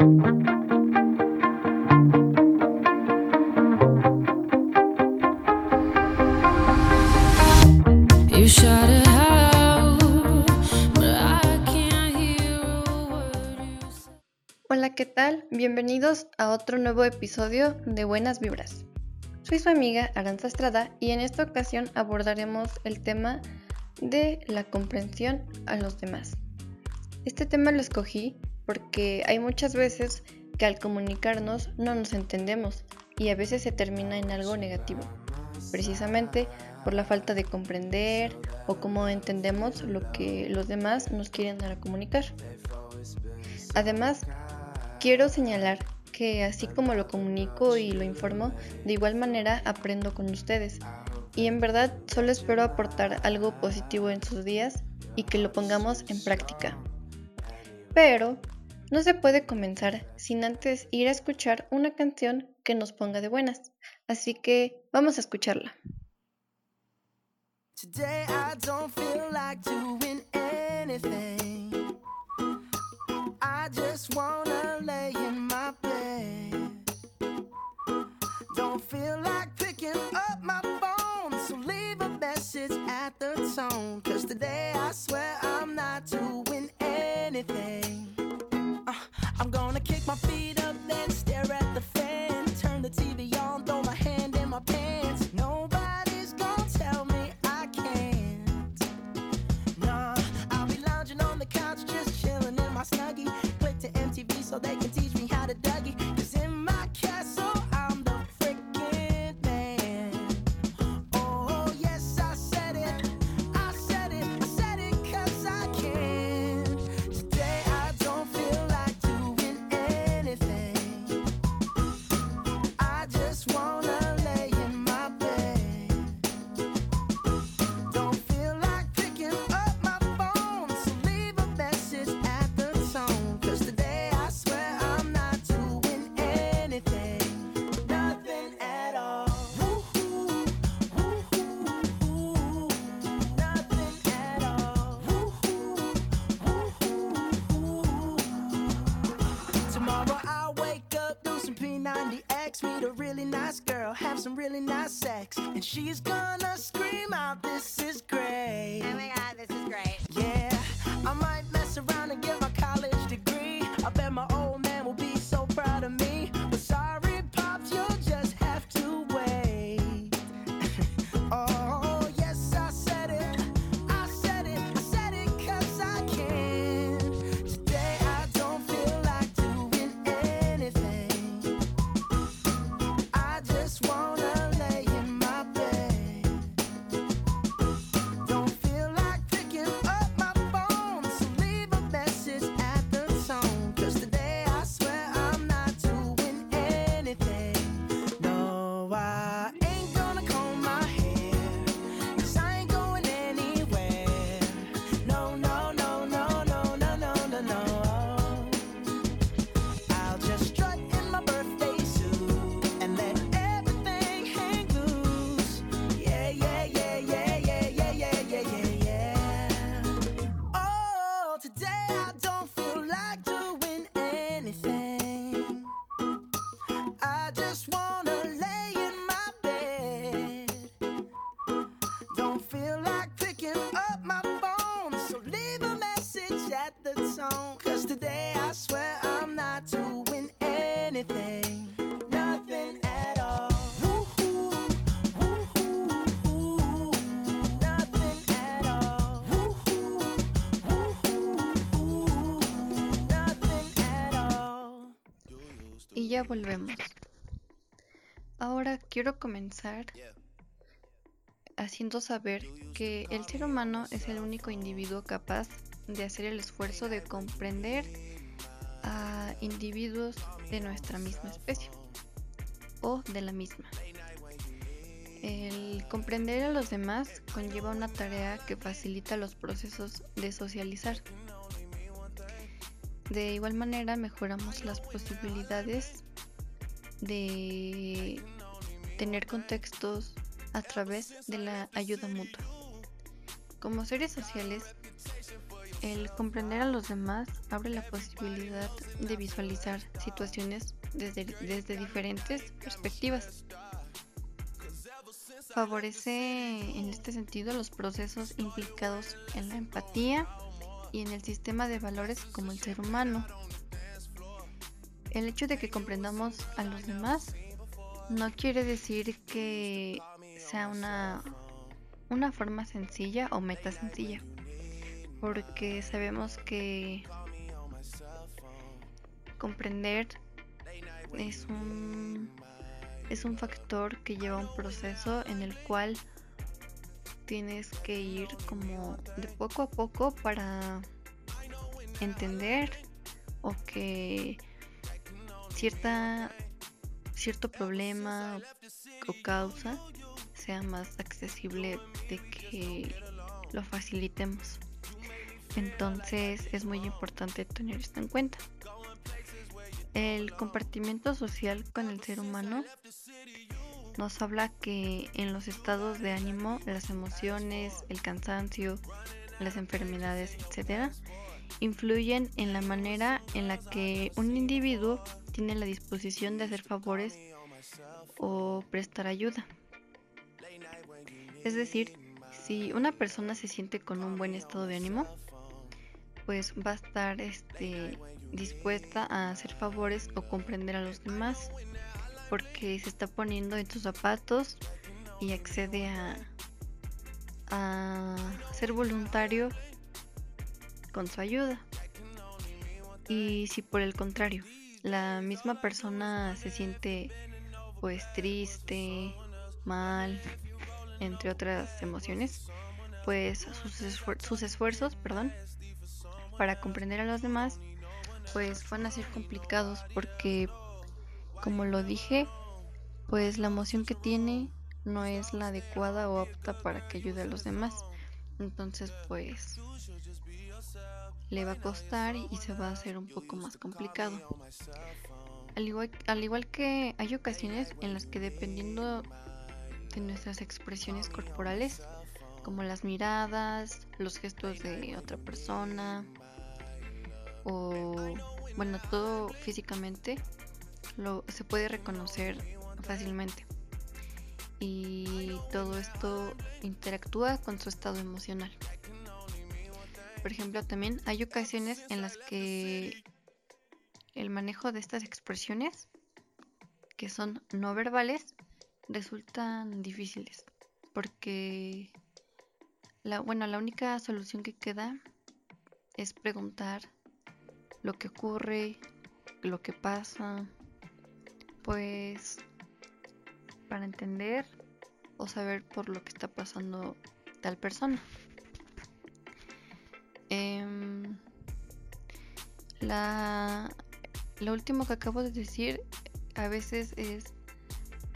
Hola, ¿qué tal? Bienvenidos a otro nuevo episodio de Buenas Vibras. Soy su amiga Aranza Estrada y en esta ocasión abordaremos el tema de la comprensión a los demás. Este tema lo escogí porque hay muchas veces que al comunicarnos no nos entendemos y a veces se termina en algo negativo, precisamente por la falta de comprender o cómo entendemos lo que los demás nos quieren dar a comunicar. Además, Quiero señalar que así como lo comunico y lo informo, de igual manera aprendo con ustedes. Y en verdad solo espero aportar algo positivo en sus días y que lo pongamos en práctica. Pero no se puede comenzar sin antes ir a escuchar una canción que nos ponga de buenas. Así que vamos a escucharla. I just wanna lay in my bed. Don't feel like picking up my phone, so leave a message at the tone. Cause today I swear I'm not doing anything. My feet really nice sex. And she's gonna scream out, This is great. Oh my god, this is great. Yeah, I might volvemos. Ahora quiero comenzar haciendo saber que el ser humano es el único individuo capaz de hacer el esfuerzo de comprender a individuos de nuestra misma especie o de la misma. El comprender a los demás conlleva una tarea que facilita los procesos de socializar. De igual manera mejoramos las posibilidades de tener contextos a través de la ayuda mutua. Como seres sociales, El comprender a los demás abre la posibilidad de visualizar situaciones desde, desde diferentes perspectivas. Favorece en este sentido los procesos implicados en la empatía y en el sistema de valores como el ser humano. El hecho de que comprendamos a los demás no quiere decir que sea una, una forma sencilla o meta sencilla porque sabemos que comprender es un es un factor que lleva un proceso en el cual tienes que ir como de poco a poco para entender o que cierta cierto problema o causa sea más accesible de que lo facilitemos. Entonces es muy importante tener esto en cuenta. El compartimiento social con el ser humano nos habla que en los estados de ánimo, las emociones, el cansancio, las enfermedades, etc., influyen en la manera en la que un individuo tiene la disposición de hacer favores o prestar ayuda. Es decir, si una persona se siente con un buen estado de ánimo, pues va a estar este, dispuesta a hacer favores o comprender a los demás porque se está poniendo en sus zapatos y accede a, a ser voluntario con su ayuda. Y si por el contrario, la misma persona se siente pues triste, mal, entre otras emociones, pues sus, esfuerzos, perdón, para comprender a los demás, pues van a ser complicados porque, como lo dije, pues la emoción que tiene no es la adecuada o apta para que ayude a los demás. Entonces, pues le va a costar y se va a hacer un poco más complicado. Al igual, al igual que hay ocasiones en las que dependiendo de nuestras expresiones corporales, como las miradas, los gestos de otra persona, o bueno, todo físicamente lo, se puede reconocer fácilmente. Y todo esto interactúa con su estado emocional. Por ejemplo, también hay ocasiones en las que el manejo de estas expresiones, que son no verbales, resultan difíciles. Porque la, bueno, la única solución que queda es preguntar lo que ocurre, lo que pasa, pues para entender o saber por lo que está pasando tal persona. La, lo último que acabo de decir a veces es,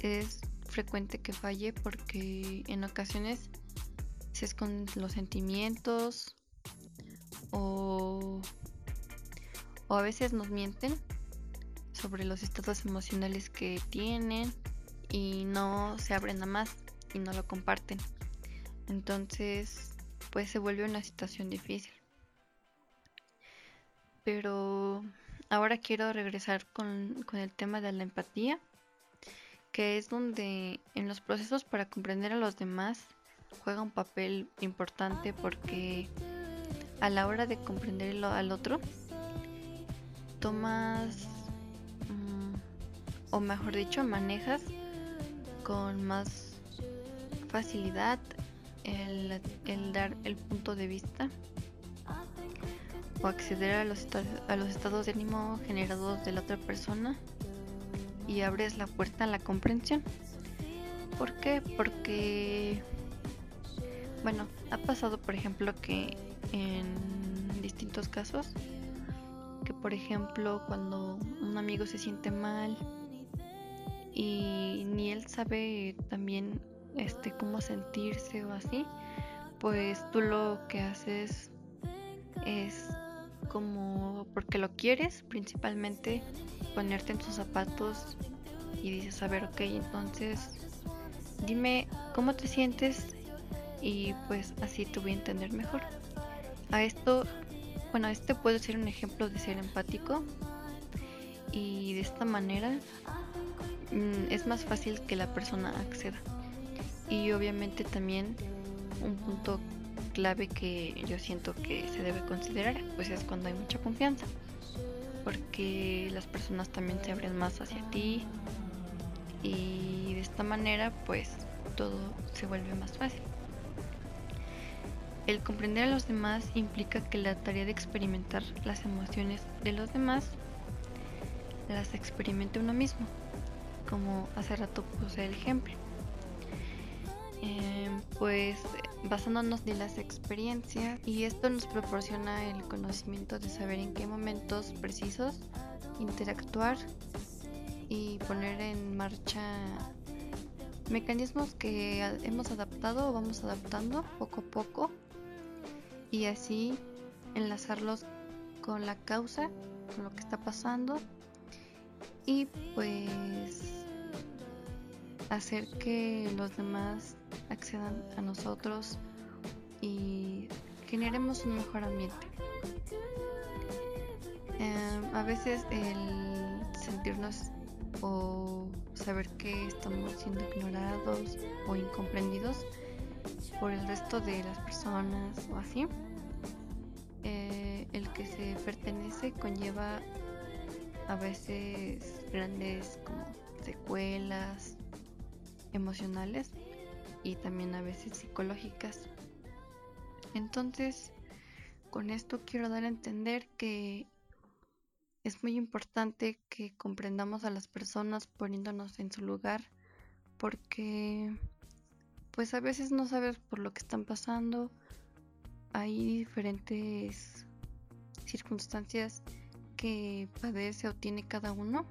es frecuente que falle porque en ocasiones se esconden los sentimientos o o a veces nos mienten sobre los estados emocionales que tienen y no se abren a más y no lo comparten. Entonces, pues se vuelve una situación difícil. Pero ahora quiero regresar con, con, el tema de la empatía, que es donde en los procesos para comprender a los demás juega un papel importante porque a la hora de comprender al otro, tomas, mm, o mejor dicho, manejas con más facilidad el, dar el punto de vista o acceder a los, a los estados de ánimo generados de la otra persona y abres la puerta a la comprensión. ¿Por qué? Porque, bueno, ha pasado por ejemplo que en distintos casos que por ejemplo cuando un amigo se siente mal y ni él sabe también este cómo sentirse o así, pues tú lo que haces es como porque lo quieres principalmente ponerte en sus zapatos y dices a ver ok entonces dime cómo te sientes y pues así te voy a entender mejor a esto bueno, este puede ser un ejemplo de ser empático y de esta manera mm, es más fácil que la persona acceda. Y obviamente también un punto clave que yo siento que se debe considerar pues es cuando hay mucha confianza porque las personas también se abren más hacia ti y de esta manera pues todo se vuelve más fácil. El comprender a los demás implica que la tarea de experimentar las emociones de los demás las experimente uno mismo, como hace rato puse el ejemplo. Eh, pues basándonos de las experiencias y esto nos proporciona el conocimiento de saber en qué momentos precisos interactuar y poner en marcha mecanismos que hemos adaptado o vamos adaptando poco a poco y así enlazarlos con la causa, con lo que está pasando. Y pues hacer que los demás accedan a nosotros y generemos un mejor ambiente. Em, a veces el sentirnos o saber que estamos siendo ignorados o incomprendidos por el resto de las personas o así, eh, el que se pertenece conlleva a veces grandes como secuelas emocionales y también a veces psicológicas. Entonces, con esto quiero dar a entender que es muy importante que comprendamos a las personas poniéndonos en su lugar porque pues a veces no sabes por lo que están pasando. Hay diferentes circunstancias que padece o tiene cada uno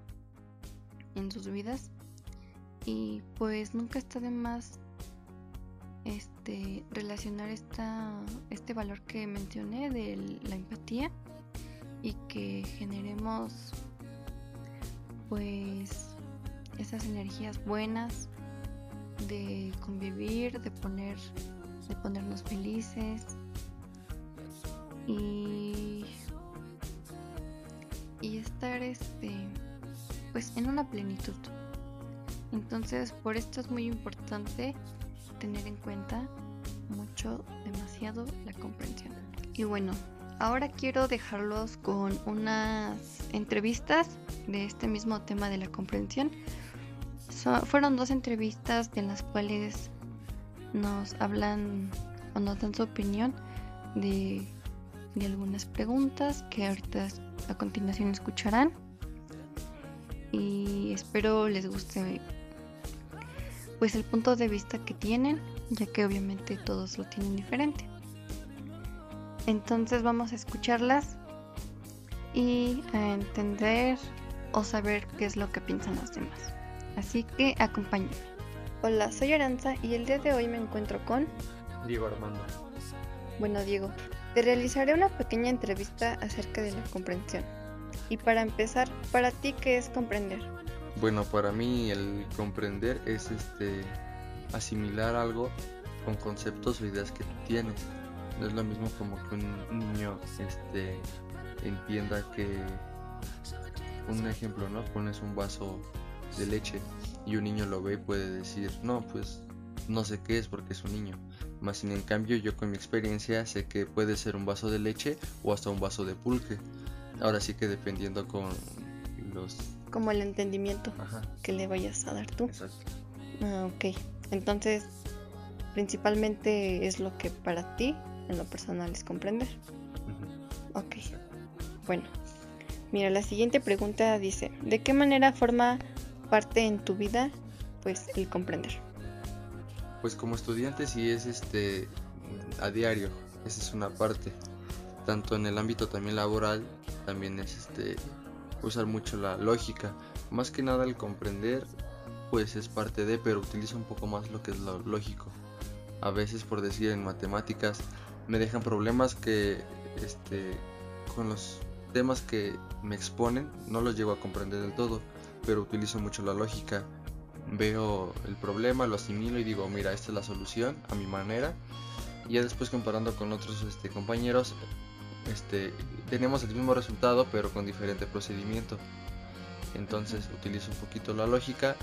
en sus vidas y pues nunca está de más este relacionar esta, este valor que mencioné de la empatía y que generemos pues esas energías buenas de convivir, de poner de ponernos felices y y estar este pues en una plenitud. Entonces, por esto es muy importante tener en cuenta mucho, demasiado la comprensión. Y bueno, ahora quiero dejarlos con unas entrevistas de este mismo tema de la comprensión. fueron dos entrevistas de las cuales nos hablan o nos dan su opinión de, de algunas preguntas que ahorita a continuación escucharán. Y espero les guste pues el punto de vista que tienen, ya que obviamente todos lo tienen diferente. Entonces vamos a escucharlas y a entender o saber qué es lo que piensan los demás. Así que acompáñenme. Hola, soy Aranza y el día de hoy me encuentro con Diego Armando. Bueno, Diego, te realizaré una pequeña entrevista acerca de la comprensión. Y para empezar, para ti, ¿qué es comprender? Bueno, para mí el comprender es este asimilar algo con conceptos o ideas que tienes. No es lo mismo como que un niño este entienda que un ejemplo, ¿no? Pones un vaso de leche y un niño lo ve y puede decir, "No, pues no sé qué es porque es un niño." Más sin en cambio, yo con mi experiencia sé que puede ser un vaso de leche o hasta un vaso de pulque. Ahora sí que dependiendo con los como el entendimiento que le vayas a dar tú. Exacto. Ah, ok. Entonces, principalmente es lo que para ti, en lo personal, es comprender. Ok. Bueno, mira, la siguiente pregunta dice, ¿de qué manera forma parte en tu vida, pues, el comprender? Pues como estudiante sí es este a diario, esa es una parte. Tanto en el ámbito también laboral, también es este usar mucho la lógica. Más que nada el comprender, pues es parte de, pero utiliza un poco más lo que es lo lógico. A veces, por decir en matemáticas, me dejan problemas que este, con los temas que me exponen no los llego a comprender del todo, pero utilizo mucho la lógica. Veo el problema, lo asimilo y digo, mira, esta es la solución a mi manera. Y ya después comparando con otros este, compañeros, este, tenemos el mismo resultado pero con diferente procedimiento. Entonces utilizo un poquito la lógica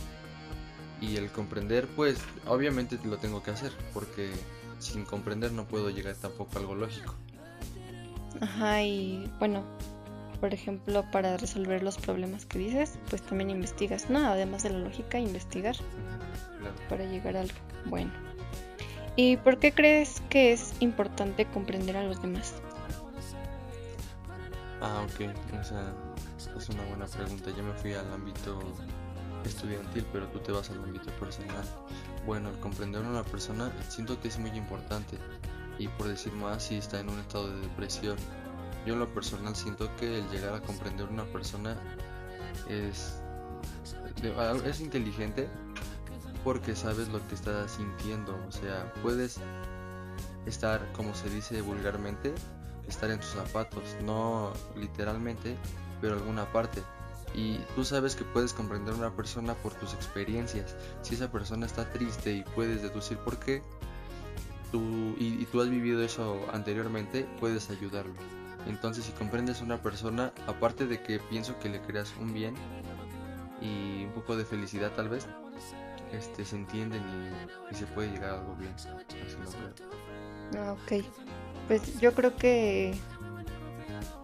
y el comprender, pues obviamente lo tengo que hacer porque sin comprender no puedo llegar tampoco a algo lógico. Ajá, y bueno, por ejemplo, para resolver los problemas que dices, pues también investigas, ¿no? Además de la lógica, investigar para llegar a algo bueno. ¿Y por qué crees que es importante comprender a los demás? Ah, ok, esa es una buena pregunta. Yo me fui al ámbito estudiantil, pero tú te vas al ámbito personal. Bueno, el comprender a una persona siento que es muy importante y por decir más si está en un estado de depresión. Yo en lo personal siento que el llegar a comprender a una persona es, es inteligente porque sabes lo que está sintiendo. O sea, puedes estar, como se dice vulgarmente, estar en tus zapatos, no literalmente, pero alguna parte. Y tú sabes que puedes comprender a una persona por tus experiencias. Si esa persona está triste y puedes deducir por qué, tú, y, tú has vivido eso anteriormente, puedes ayudarlo. Entonces si comprendes a una persona, aparte de que pienso que le creas un bien y un poco de felicidad tal vez, este, se entienden y, se puede llegar a algo bien. Ah, ok. Pues yo creo que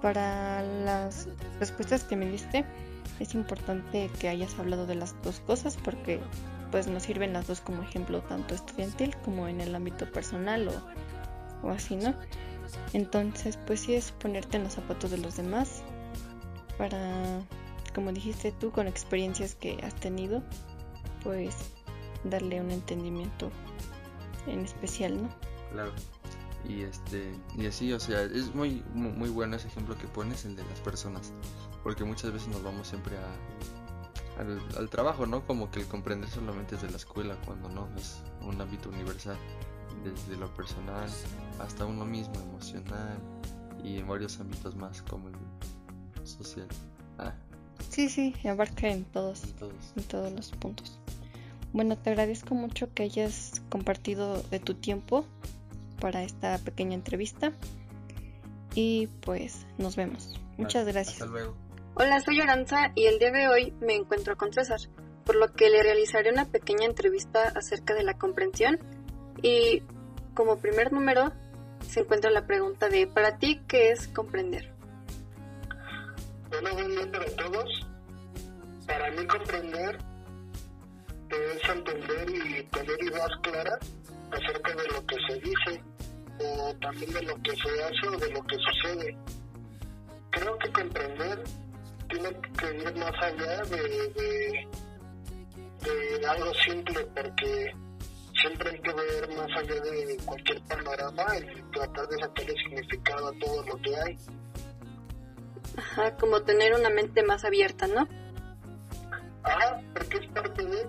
para las respuestas que me diste es importante que hayas hablado de las dos cosas porque pues nos sirven las dos como ejemplo tanto estudiantil como en el ámbito personal o, o así, ¿no? Entonces pues sí es ponerte en los zapatos de los demás para, como dijiste tú, con experiencias que has tenido, pues darle un entendimiento en especial, ¿no? Claro. Y este y así, o sea, es muy muy bueno ese ejemplo que pones el de las personas, porque muchas veces nos vamos siempre a al, trabajo, ¿no? Como que el comprender solamente es de la escuela, cuando no es un ámbito universal, desde lo personal hasta uno mismo, emocional y en varios ámbitos más como el social. Ah. Sí, sí, abarca en todos, en todos, en todos los puntos. Bueno, te agradezco mucho que hayas compartido de tu tiempo para esta pequeña entrevista. Y pues nos vemos. Muchas gracias. Hasta luego. Hola, soy Aranza y el día de hoy me encuentro con César, por lo que le realizaré una pequeña entrevista acerca de la comprensión. Y como primer número se encuentra la pregunta de, ¿para ti qué es comprender? Bueno, buen día para todos. Para mí comprender es entender y tener ideas claras acerca de lo que se dice o también de lo que se hace o de lo que sucede. Creo que comprender tiene que ir más allá de, de, de algo simple porque siempre hay que ver más allá de cualquier panorama y tratar de sacarle significado a todo lo que hay. Ajá, como tener una mente más abierta, ¿no? Ajá, porque es parte de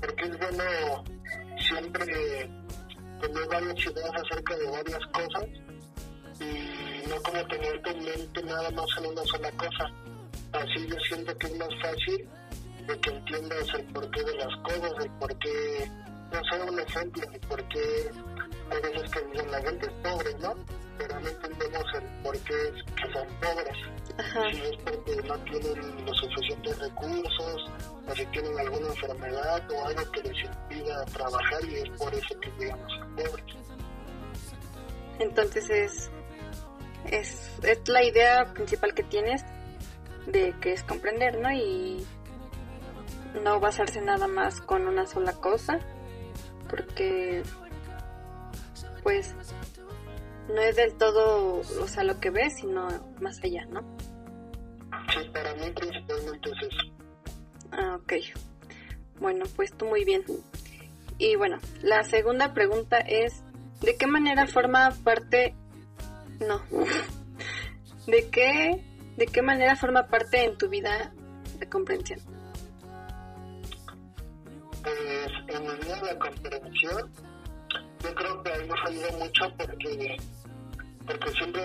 porque es bueno siempre tener varias ideas acerca de varias cosas y no como tener tu mente nada más en una sola cosa. Así yo siento que es más fácil de que entiendas el porqué de las cosas, el porqué, no sé, un ejemplo, el porqué hay veces que dicen la gente es pobre, ¿no? Pero no entendemos el porqué que son pobres. Si es porque no tienen los suficientes recursos, o si tienen alguna enfermedad o algo que les impida trabajar y es por eso que digamos. Entonces es, es, es la idea principal que tienes de que es comprender, ¿no? Y no basarse nada más con una sola cosa, porque pues no es del todo, o sea, lo que ves, sino más allá, ¿no? Sí, para mí principalmente es eso. Ah, ok. Bueno, pues tú muy bien. Y bueno, la segunda pregunta es, ¿de qué manera forma parte... No. ¿De qué, ¿De qué manera forma parte en tu vida de comprensión? Pues en mi vida de comprensión, yo creo que hemos ayuda mucho porque, porque siempre,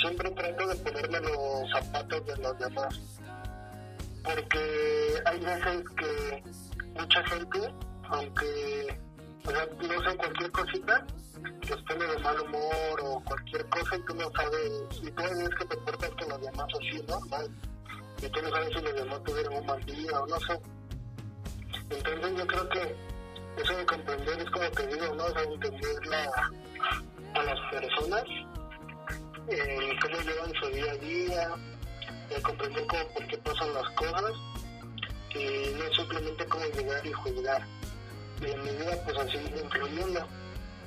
siempre trato de ponerme los zapatos de los demás porque hay veces que mucha gente, aunque O sea, no sé, cualquier cosita que pone de mal humor o cualquier cosa y tú no sabes, y tú ves que te portas con los demás así, ¿no? Y tú no sabes si los demás tuvieron un mal día o no sé. Entonces yo creo que eso de comprender es como te digo, ¿no? O sea, entender la, a las personas, eh, cómo llevan su día a día, eh, comprender cómo, por qué pasan las cosas, y no simplemente como llegar y juzgar. En mi vida, pues así incluyendo.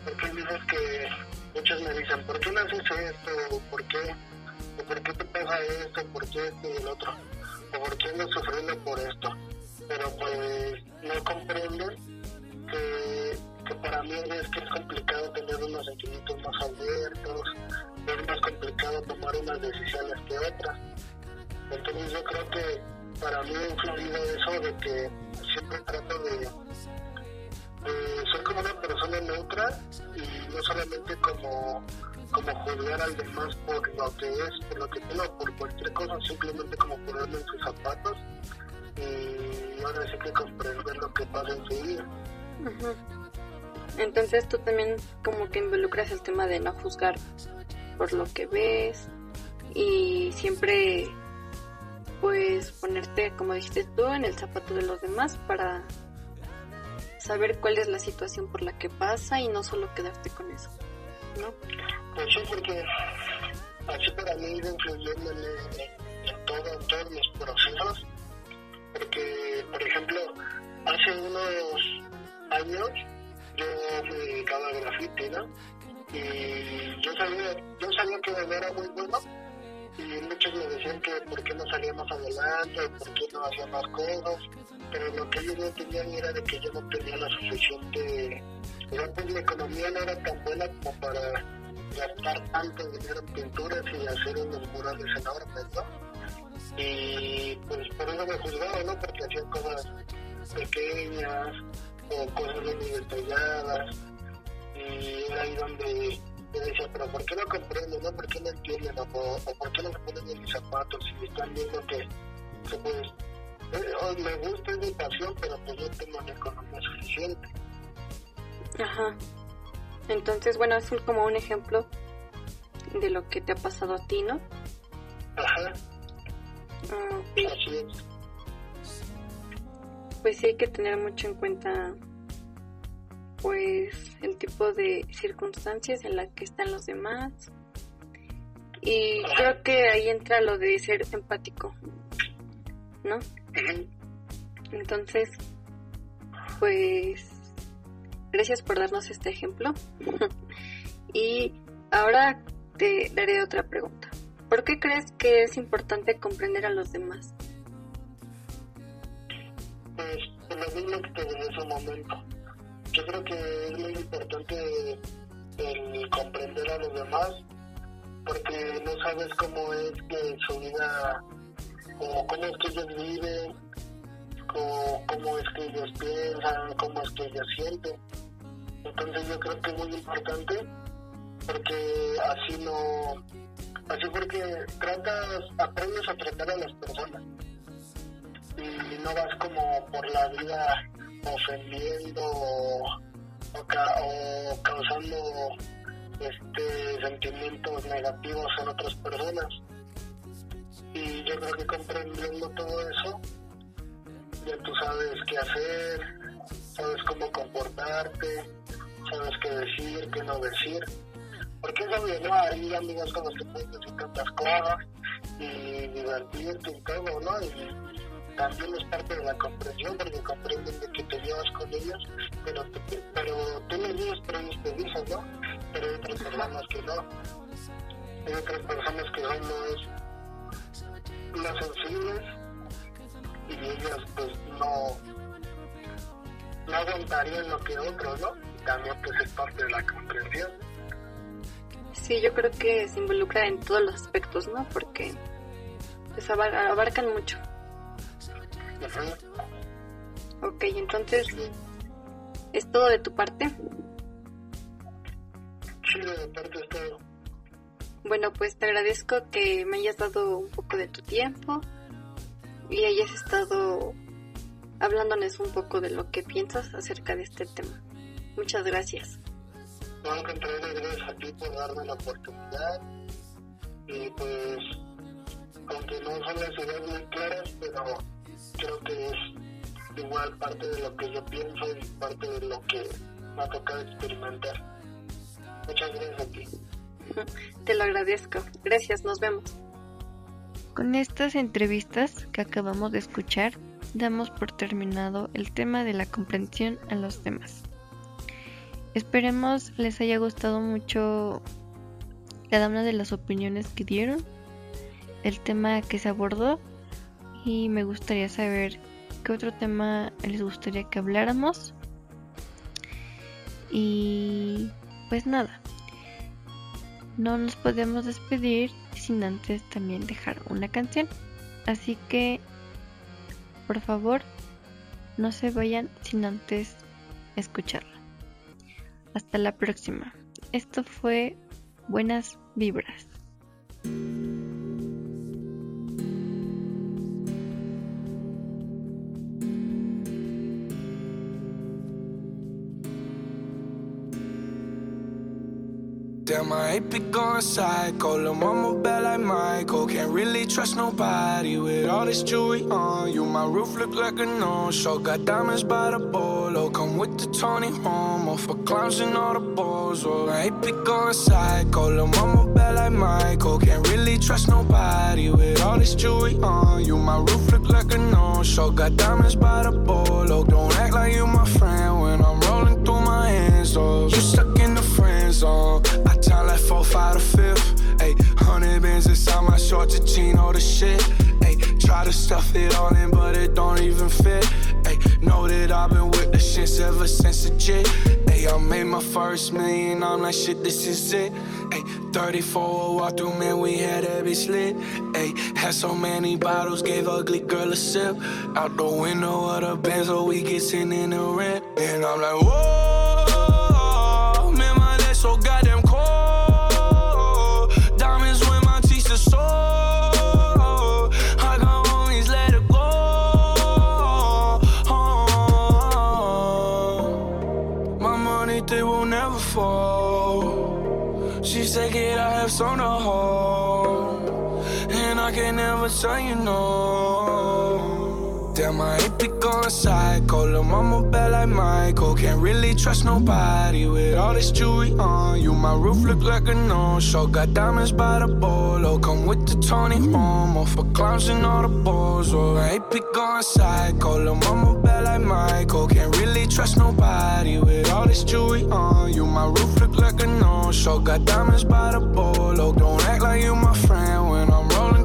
Porque veces que muchos me dicen, ¿por qué no haces esto? ¿Por qué? ¿O por qué te pasa esto? ¿Por qué esto y el otro? ¿O por qué andas sufriendo por esto? Pero pues no comprenden que, que para mí es que es complicado tener unos sentimientos más abiertos, es más complicado tomar unas decisiones que otras. Entonces yo creo que para mí ha influido eso de que siempre trato de, de ser como una persona neutra y no solamente como como juzgar al demás por lo que es, por lo que tiene por cualquier cosa, simplemente como ponerme en sus zapatos y ahora sí que comprender lo que pasa en su vida. Entonces tú también como que involucras el tema de no juzgar por lo que ves y siempre pues ponerte, como dijiste tú, en el zapato de los demás para saber cuál es la situación por la que pasa y no solo quedarte con eso, ¿no? Pues sí, porque así para mí ido influyendo en, todo, en todos los procesos, porque, por ejemplo, hace unos años yo me dedicaba a grafiti, ¿no? Y yo sabía, yo sabía que no era muy bueno y muchos me decían que por qué no salía más adelante, por qué no hacía más cosas, pero lo que ellos no entendían era de que yo no tenía la suficiente, o sea, pues mi economía no era tan buena como para gastar tanto dinero en pinturas y hacer unos murales enormes, ¿no? Y pues por eso me juzgaban, ¿no? Porque hacían cosas pequeñas o cosas muy detalladas y era ahí donde yo decía, pero ¿por qué no comprenden, no? ¿Por qué no entienden? O, o ¿por qué no se ponen en mis zapatos y están viendo que, que pues, eh, me gusta, es mi pasión, pero pues no tengo la economía suficiente. Ajá. Entonces, bueno, es como un ejemplo de lo que te ha pasado a ti, ¿no? Ajá. Ah. Así es. Pues sí hay que tener mucho en cuenta pues el tipo de circunstancias en las que están los demás y creo que ahí entra lo de ser empático, ¿no? Entonces, pues gracias por darnos este ejemplo y ahora te daré otra pregunta. ¿Por qué crees que es importante comprender a los demás? Pues lo mismo que en ese momento yo creo que es muy importante el comprender a los demás porque no sabes cómo es que su vida o cómo es que ellos viven o cómo es que ellos piensan cómo es que ellos sienten. Entonces yo creo que es muy importante porque así no así porque tratas aprendes a tratar a las personas y no vas como por la vida ofendiendo o, ca o causando este sentimientos negativos en otras personas. Y yo creo que comprendiendo todo eso ya tú sabes qué hacer sabes cómo comportarte sabes qué decir qué no decir. Porque es obvio no hay amigos con los que puedes decir tantas cosas y divertirte y todo no también es parte de la comprensión porque comprenden de que te llevas con ellos, pero, pero tú les dices, pero ellos te dicen, ¿no? Pero hay otras personas que no. Hay otras personas que son más, más sensibles y ellas pues no, no aguantarían lo que otros, ¿no? También pues es parte de la comprensión. Sí, yo creo que se involucra en todos los aspectos, ¿no? Porque pues abarcan mucho. Ok, entonces, ¿es todo de tu parte? Sí, de mi parte es todo. Bueno, pues te agradezco que me hayas dado un poco de tu tiempo y hayas estado hablándonos un poco de lo que piensas acerca de este tema. Muchas gracias. No, al contrario, gracias a ti por darme la oportunidad. Y pues, aunque no son las ideas muy claras, pero creo que es igual parte de lo que yo pienso y parte de lo que me ha tocado experimentar. Muchas gracias a ti. Te lo agradezco. Gracias, nos vemos. Con estas entrevistas que acabamos de escuchar, damos por terminado el tema de la comprensión a los demás. Esperemos les haya gustado mucho cada una de las opiniones que dieron, el tema que se abordó y me gustaría saber qué otro tema les gustaría que habláramos. Y pues nada, no nos podemos despedir sin antes también dejar una canción. Así que, por favor, no se vayan sin antes escucharla. Hasta la próxima. Esto fue Buenas Vibras. Damn, I ain't be going psycho. Lil' mama bad like Michael. Can't really trust nobody with all this jewelry on you. My roof look like a no-show. Got diamonds by the bolo. Come with the Tony Homo for clowns and all the balls. Oh, I ain't be going psycho. Lil' mama bad like Michael. Can't really trust nobody with all this jewelry on you. My roof look like a no-show. Got diamonds by the bolo. Don't act like you my friend when I'm rolling through my hands. Oh, you stuck in the friend zone. Like four, five to fifth. Ayy, hundred bands inside my short to jean, all the shit. Ayy, try to stuff it all in, but it don't even fit. Ayy, know that I've been with the shits ever since the jit. Ayy, I made my first million, I'm like, shit, this is it. Ayy, 34 walk through, man, we had every bitch lit. Ayy, had so many bottles, gave ugly girl a sip. Out the window of the Benz, so we get in the rent. And I'm like, whoa, tell you no. Damn, I ain't be going psycho. Lil' mama bad like Michael. Can't really trust nobody with all this jewelry on you. My roof look like a no-show. Got diamonds by the bolo. Come with the Tony Homo for clowns and all the balls. Oh, I ain't be going psycho. Lil' mama bad like Michael. Can't really trust nobody with all this jewelry on you. My roof look like a no-show. Got diamonds by the bolo. Don't act like you my friend when I'm rolling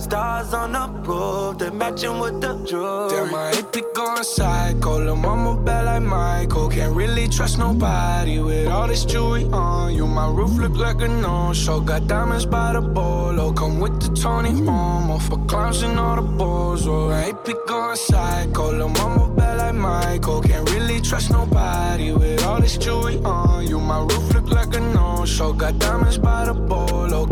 Stars on the roof, they matching with the jewelry. Damn, I be going psycho. Lil' mama bad like Michael. Can't really trust nobody with all this jewelry on you. My roof look like a no-show. Got diamonds by the bolo. Come with the Tony Homo for clowns and all the balls. Oh, I be going psycho. Lil' mama bad like Michael. Can't really trust nobody with all this jewelry on you. My roof look like a no-show. Got diamonds by the bolo.